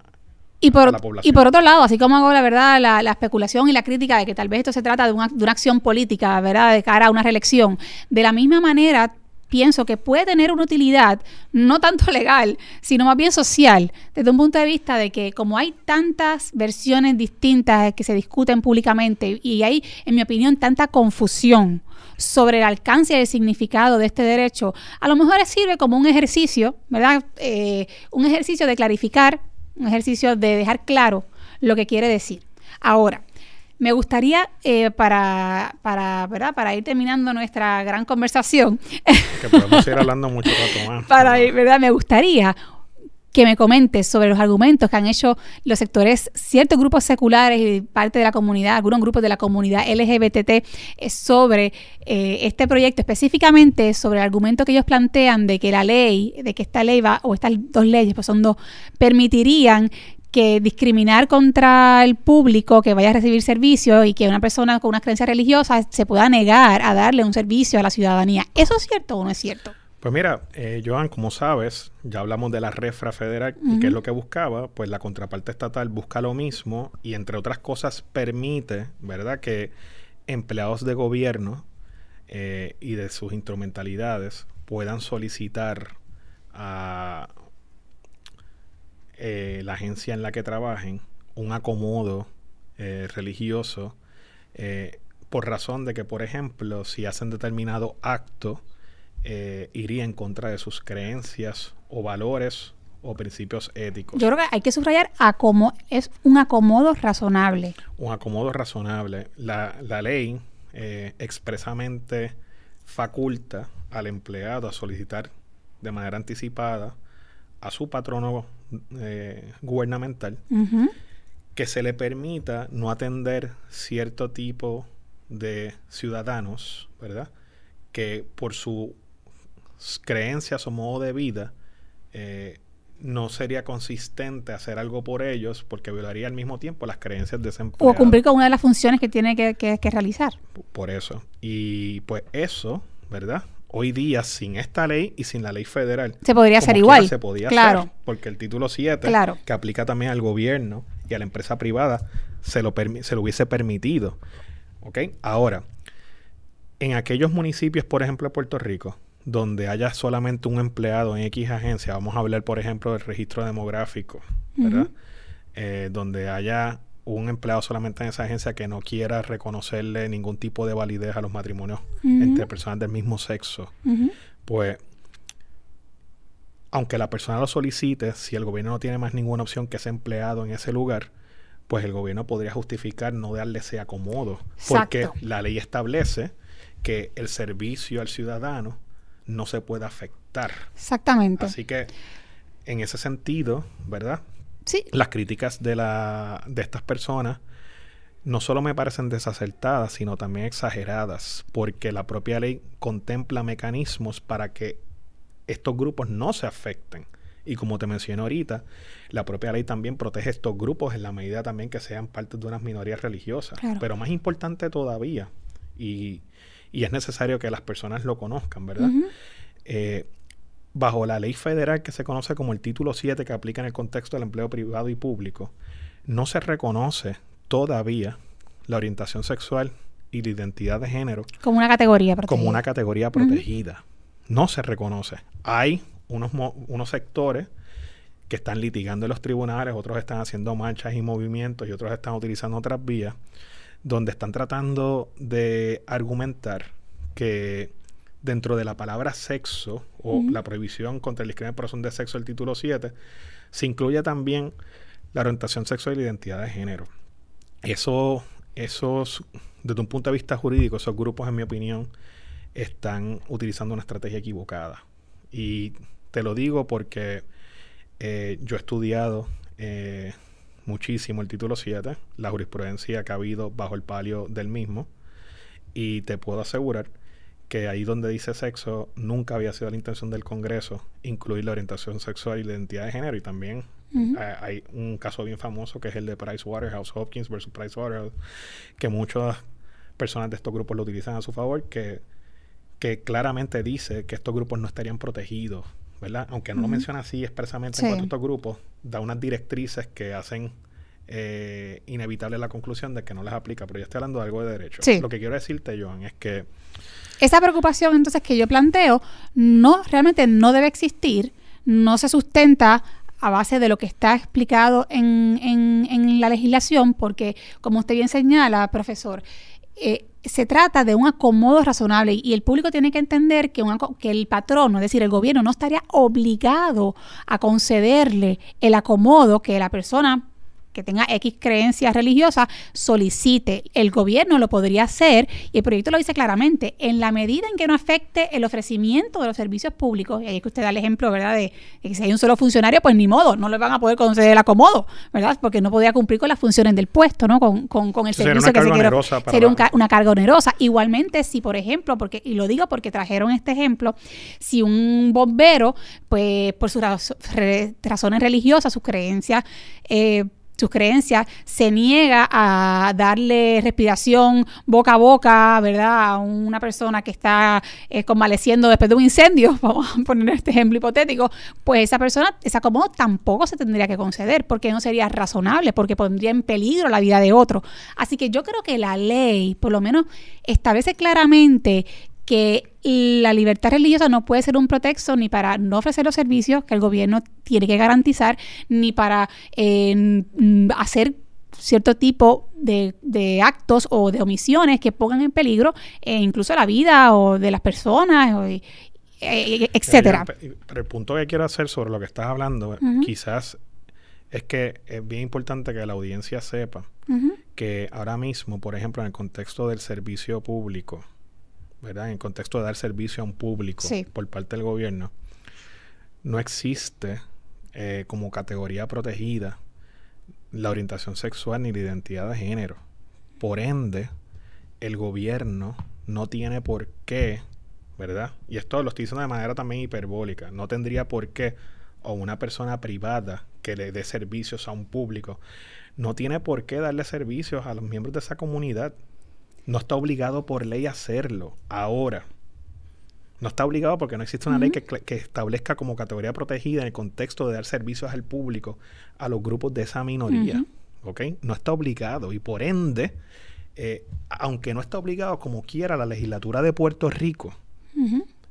y por, la población. Y por otro lado, así como hago la verdad, la, la, especulación y la crítica de que tal vez esto se trata de una, de una acción política, ¿verdad?, de cara a una reelección, de la misma manera pienso que puede tener una utilidad, no tanto *laughs* legal, sino más bien social, desde un punto de vista de que como hay tantas versiones distintas que se discuten públicamente y hay, en mi opinión, tanta confusión sobre el alcance y el significado de este derecho, a lo mejor sirve como un ejercicio, ¿verdad? Eh, un ejercicio de clarificar, un ejercicio de dejar claro lo que quiere decir. Ahora, me gustaría, eh, para, para, ¿verdad? para ir terminando nuestra gran conversación, que podemos ir hablando mucho rato más. para ¿verdad? me gustaría que me comentes sobre los argumentos que han hecho los sectores, ciertos grupos seculares y parte de la comunidad, algunos grupos de la comunidad LGBT eh, sobre eh, este proyecto, específicamente sobre el argumento que ellos plantean de que la ley, de que esta ley va, o estas dos leyes, pues son dos, permitirían que discriminar contra el público que vaya a recibir servicio y que una persona con una creencia religiosa se pueda negar a darle un servicio a la ciudadanía. ¿Eso es cierto o no es cierto? Pues mira, eh, Joan, como sabes, ya hablamos de la refra federal y qué es lo que buscaba. Pues la contraparte estatal busca lo mismo y entre otras cosas permite, ¿verdad?, que empleados de gobierno eh, y de sus instrumentalidades puedan solicitar a eh, la agencia en la que trabajen un acomodo eh, religioso por razón de que, por ejemplo, si hacen determinado acto, eh, iría en contra de sus creencias o valores o principios éticos. Yo creo que hay que subrayar como es un acomodo razonable. Un acomodo razonable. La, ley eh, expresamente faculta al empleado a solicitar de manera anticipada a su patrono eh, gubernamental que se le permita no atender cierto tipo de ciudadanos, ¿verdad? Que por su creencias o modo de vida, eh, no sería consistente hacer algo por ellos porque violaría al mismo tiempo las creencias de ese O cumplir con una de las funciones que tiene que, realizar. Por eso. Y pues eso, ¿verdad? Hoy día, sin esta ley y sin la ley federal. Se podría hacer igual. Se podía claro. hacer. Porque el título 7, claro. que aplica también al gobierno y a la empresa privada, se lo, se lo hubiese permitido. ¿Ok? Ahora, en aquellos municipios, por ejemplo, de Puerto Rico, donde haya solamente un empleado en X agencia, vamos a hablar por ejemplo del registro demográfico, ¿verdad? Eh, donde haya un empleado solamente en esa agencia que no quiera reconocerle ningún tipo de validez a los matrimonios entre personas del mismo sexo, pues aunque la persona lo solicite, si el gobierno no tiene más ninguna opción que ese empleado en ese lugar, pues el gobierno podría justificar no darle ese acomodo, porque la ley establece que el servicio al ciudadano no se puede afectar. Exactamente. Así que en ese sentido, ¿verdad? Sí. Las críticas de, la, de estas personas no solo me parecen desacertadas, sino también exageradas, porque la propia ley contempla mecanismos para que estos grupos no se afecten. Y como te mencioné ahorita, la propia ley también protege estos grupos en la medida también que sean parte de unas minorías religiosas. Pero más importante todavía, y y es necesario que las personas lo conozcan, ¿verdad? Eh, bajo la ley federal que se conoce como el título 7 que aplica en el contexto del empleo privado y público, no se reconoce todavía la orientación sexual y la identidad de género como una categoría protegida. Como una categoría protegida. No se reconoce. Hay unos, unos sectores que están litigando en los tribunales, otros están haciendo marchas y movimientos y otros están utilizando otras vías donde están tratando de argumentar que dentro de la palabra sexo o la prohibición contra el discriminación por razón de sexo del título 7, se incluye también la orientación sexual y la identidad de género. Eso, esos, desde un punto de vista jurídico, esos grupos, en mi opinión, están utilizando una estrategia equivocada. Y te lo digo porque eh, yo he estudiado eh, muchísimo el título 7, la jurisprudencia que ha habido bajo el palio del mismo, y te puedo asegurar que ahí donde dice sexo nunca había sido la intención del Congreso incluir la orientación sexual y la identidad de género y también hay un caso bien famoso que es el de Price Waterhouse Hopkins versus Price Waterhouse que muchas personas de estos grupos lo utilizan a su favor que, que claramente dice que estos grupos no estarían protegidos ¿verdad? Aunque no lo menciona así expresamente en cuanto a estos grupos, da unas directrices que hacen eh, inevitable la conclusión de que no les aplica, pero yo estoy hablando de algo de derecho. Lo que quiero decirte, Joan, es que... Esa preocupación entonces que yo planteo, no, realmente no debe existir, no se sustenta a base de lo que está explicado en, en, en la legislación, porque como usted bien señala, profesor, eh, se trata de un acomodo razonable y el público tiene que entender que, que el patrono, es decir, el gobierno, no estaría obligado a concederle el acomodo que la persona que tenga X creencias religiosas solicite. El gobierno lo podría hacer y el proyecto lo dice claramente, en la medida en que no afecte el ofrecimiento de los servicios públicos, y ahí es que usted da el ejemplo, ¿verdad?, de, que si hay un solo funcionario, pues ni modo, no le van a poder conceder el acomodo, ¿verdad?, porque no podía cumplir con las funciones del puesto, ¿no?, con, con, el servicio que se quiere. Sería una carga onerosa. Igualmente, si por ejemplo, porque, y lo digo porque trajeron este ejemplo, si un bombero, pues por sus razones religiosas, sus creencias, eh, sus creencias, se niega a darle respiración boca a boca, ¿verdad? A una persona que está eh, convaleciendo después de un incendio, *laughs* vamos a poner este ejemplo hipotético, pues esa persona, ese acomodo tampoco se tendría que conceder, porque no sería razonable, porque pondría en peligro la vida de otro. Así que yo creo que la ley, por lo menos, establece claramente que la libertad religiosa no puede ser un pretexto ni para no ofrecer los servicios que el gobierno tiene que garantizar, ni para eh, hacer cierto tipo de, actos o de omisiones que pongan en peligro eh, incluso la vida o de las personas, o, eh, etcétera. Pero el punto que quiero hacer sobre lo que estás hablando, quizás es que es bien importante que la audiencia sepa que ahora mismo, por ejemplo, en el contexto del servicio público, ¿verdad? En contexto de dar servicio a un público por parte del gobierno, no existe eh, como categoría protegida la orientación sexual ni la identidad de género. Por ende, el gobierno no tiene por qué, ¿verdad? Y esto lo estoy diciendo de manera también hiperbólica, no tendría por qué, o una persona privada que le dé servicios a un público, no tiene por qué darle servicios a los miembros de esa comunidad no está obligado por ley a hacerlo ahora. No está obligado porque no existe una ley que, establezca como categoría protegida en el contexto de dar servicios al público a los grupos de esa minoría. ¿Ok? No está obligado y por ende, eh, aunque no está obligado como quiera la legislatura de Puerto Rico,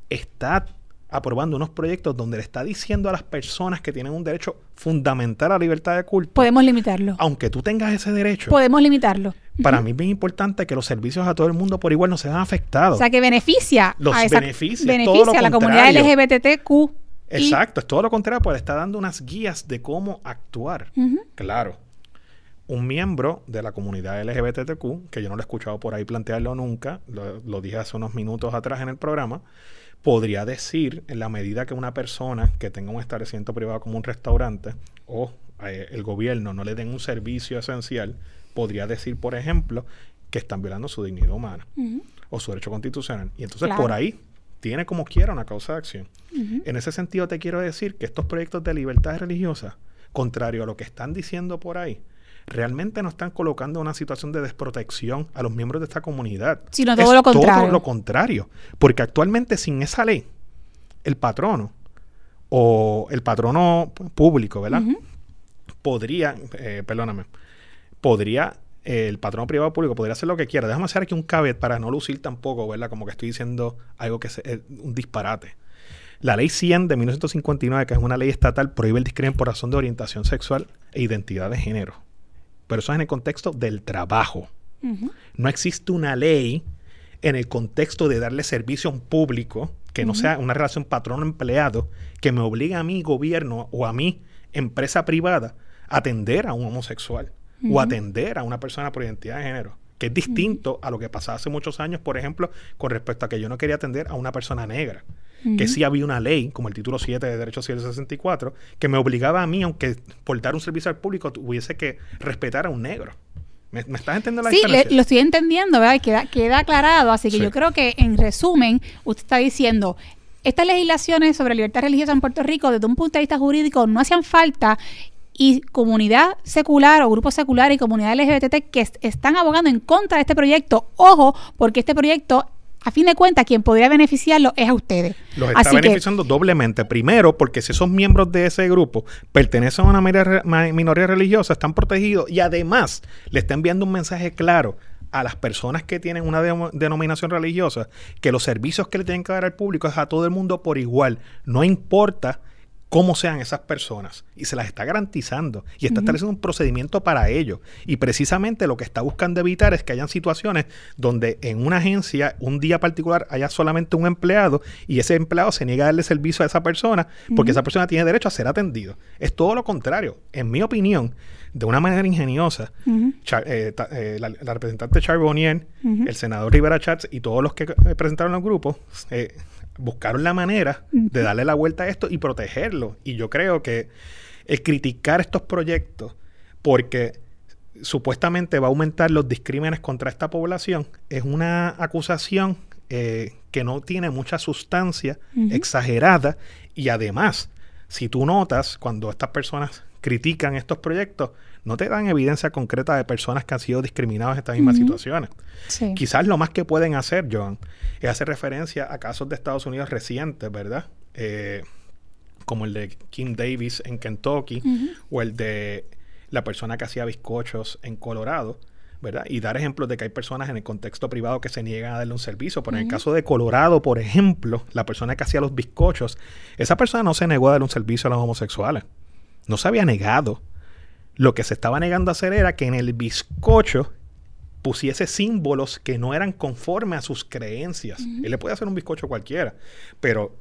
está aprobando unos proyectos donde le está diciendo a las personas que tienen un derecho fundamental a la libertad de culto. Podemos limitarlo. Aunque tú tengas ese derecho. Podemos limitarlo. Para mí es bien importante que los servicios a todo el mundo por igual no se vean afectados. O sea, que beneficia los a beneficia, a la comunidad LGBTQ. Exacto, es todo lo contrario, pues está dando unas guías de cómo actuar. Claro. Un miembro de la comunidad LGBTQ, que yo no lo he escuchado por ahí plantearlo nunca, lo dije hace unos minutos atrás en el programa, podría decir, en la medida que una persona que tenga un establecimiento privado como un restaurante o eh, el gobierno no le den un servicio esencial, podría decir, por ejemplo, que están violando su dignidad humana o su derecho constitucional. Y entonces por ahí tiene como quiera una causa de acción. En ese sentido te quiero decir que estos proyectos de libertad religiosa, contrario a lo que están diciendo por ahí, realmente no están colocando una situación de desprotección a los miembros de esta comunidad. Sino todo lo contrario. Todo lo contrario. Porque actualmente sin esa ley, el patrono o el patrono público, ¿verdad? Podría, eh, perdóname, podría, el patrono privado público podría hacer lo que quiera. Déjame hacer aquí un cabet para no lucir tampoco, ¿verdad? Como que estoy diciendo algo que es un disparate. La ley 100 de 1959, que es una ley estatal, prohíbe el discrimen por razón de orientación sexual e identidad de género pero eso es en el contexto del trabajo. No existe una ley en el contexto de darle servicio a un público, que no sea una relación patrón-empleado, que me obligue a mi gobierno o a mi empresa privada a atender a un homosexual o atender a una persona por identidad de género que es distinto a lo que pasaba hace muchos años, por ejemplo, con respecto a que yo no quería atender a una persona negra que sí había una ley, como el título 7 de Derecho Civil 64, que me obligaba a mí, aunque por dar un servicio al público, tuviese que respetar a un negro. ¿Me, estás entendiendo la Sí, lo estoy entendiendo, ¿verdad? Queda, queda aclarado. Así que yo creo que, en resumen, usted está diciendo, estas legislaciones sobre libertad religiosa en Puerto Rico, desde un punto de vista jurídico, no hacían falta y comunidad secular o grupos seculares y comunidad LGBT que están abogando en contra de este proyecto. Ojo, porque este proyecto a fin de cuentas, quien podría beneficiarlo es a ustedes. Los está beneficiando doblemente. Primero, porque si esos miembros de ese grupo pertenecen a una minoría religiosa, están protegidos y además le está enviando un mensaje claro a las personas que tienen una denominación religiosa que los servicios que le tienen que dar al público es a todo el mundo por igual. No importa cómo sean esas personas y se las está garantizando y está estableciendo un procedimiento para ello. Y precisamente lo que está buscando evitar es que hayan situaciones donde en una agencia un día particular haya solamente un empleado y ese empleado se niega a darle servicio a esa persona porque esa persona tiene derecho a ser atendido. Es todo lo contrario. En mi opinión, de una manera ingeniosa, eh, eh, la, representante Charbonnier, el senador Rivera Chats y todos los que eh, presentaron al grupo buscaron la manera de darle la vuelta a esto y protegerlo. Y yo creo que el criticar estos proyectos porque supuestamente va a aumentar los discrímenes contra esta población es una acusación que no tiene mucha sustancia, exagerada. Y además, si tú notas cuando estas personas critican estos proyectos, no te dan evidencia concreta de personas que han sido discriminadas en estas mismas situaciones. Quizás lo más que pueden hacer, John, es hacer referencia a casos de Estados Unidos recientes, ¿verdad? Eh, como el de Kim Davis en Kentucky o el de la persona que hacía bizcochos en Colorado, ¿verdad? Y dar ejemplos de que hay personas en el contexto privado que se niegan a darle un servicio. Pero en el caso de Colorado, por ejemplo, la persona que hacía los bizcochos, esa persona no se negó a dar un servicio a los homosexuales. No se había negado. Lo que se estaba negando a hacer era que en el bizcocho pusiese símbolos que no eran conformes a sus creencias. Él le puede hacer un bizcocho cualquiera, pero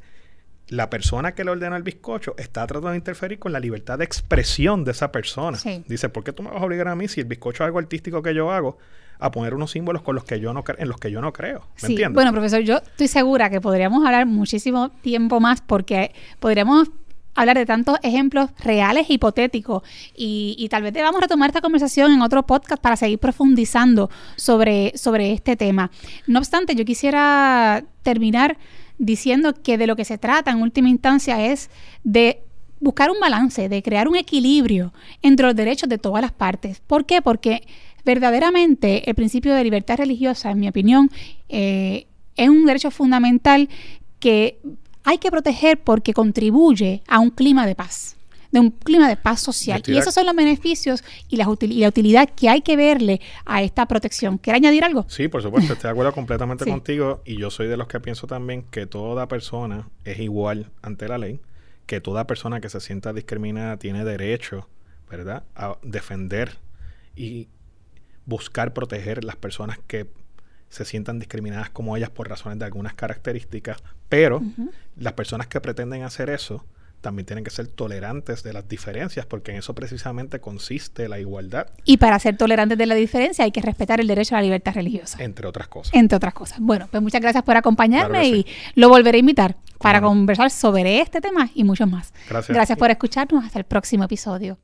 la persona que le ordena el bizcocho está tratando de interferir con la libertad de expresión de esa persona. Dice, ¿por qué tú me vas a obligar a mí si el bizcocho es algo artístico que yo hago? a poner unos símbolos con los que yo no en los que yo no creo. ¿Me sí. Bueno, profesor, yo estoy segura que podríamos hablar muchísimo tiempo más porque podríamos hablar de tantos ejemplos reales hipotéticos y, tal vez debamos retomar esta conversación en otro podcast para seguir profundizando sobre, sobre este tema. No obstante, yo quisiera terminar diciendo que de lo que se trata en última instancia es de buscar un balance, de crear un equilibrio entre los derechos de todas las partes. ¿Por qué? Porque verdaderamente el principio de libertad religiosa, en mi opinión, eh, es un derecho fundamental que hay que proteger porque contribuye a un clima de paz de un clima de paz social. Y esos son los beneficios y la, utilidad que hay que verle a esta protección. ¿Quiere añadir algo? Sí, por supuesto, estoy de acuerdo completamente *laughs* contigo y yo soy de los que pienso también que toda persona es igual ante la ley, que toda persona que se sienta discriminada tiene derecho, ¿verdad?, a defender y buscar proteger las personas que se sientan discriminadas como ellas por razones de algunas características, pero las personas que pretenden hacer eso también tienen que ser tolerantes de las diferencias, porque en eso precisamente consiste la igualdad. Y para ser tolerantes de la diferencia hay que respetar el derecho a la libertad religiosa. Entre otras cosas. Entre otras cosas. Bueno, pues muchas gracias por acompañarme y lo volveré a invitar para conversar sobre este tema y muchos más. Gracias. Gracias por escucharnos. Hasta el próximo episodio.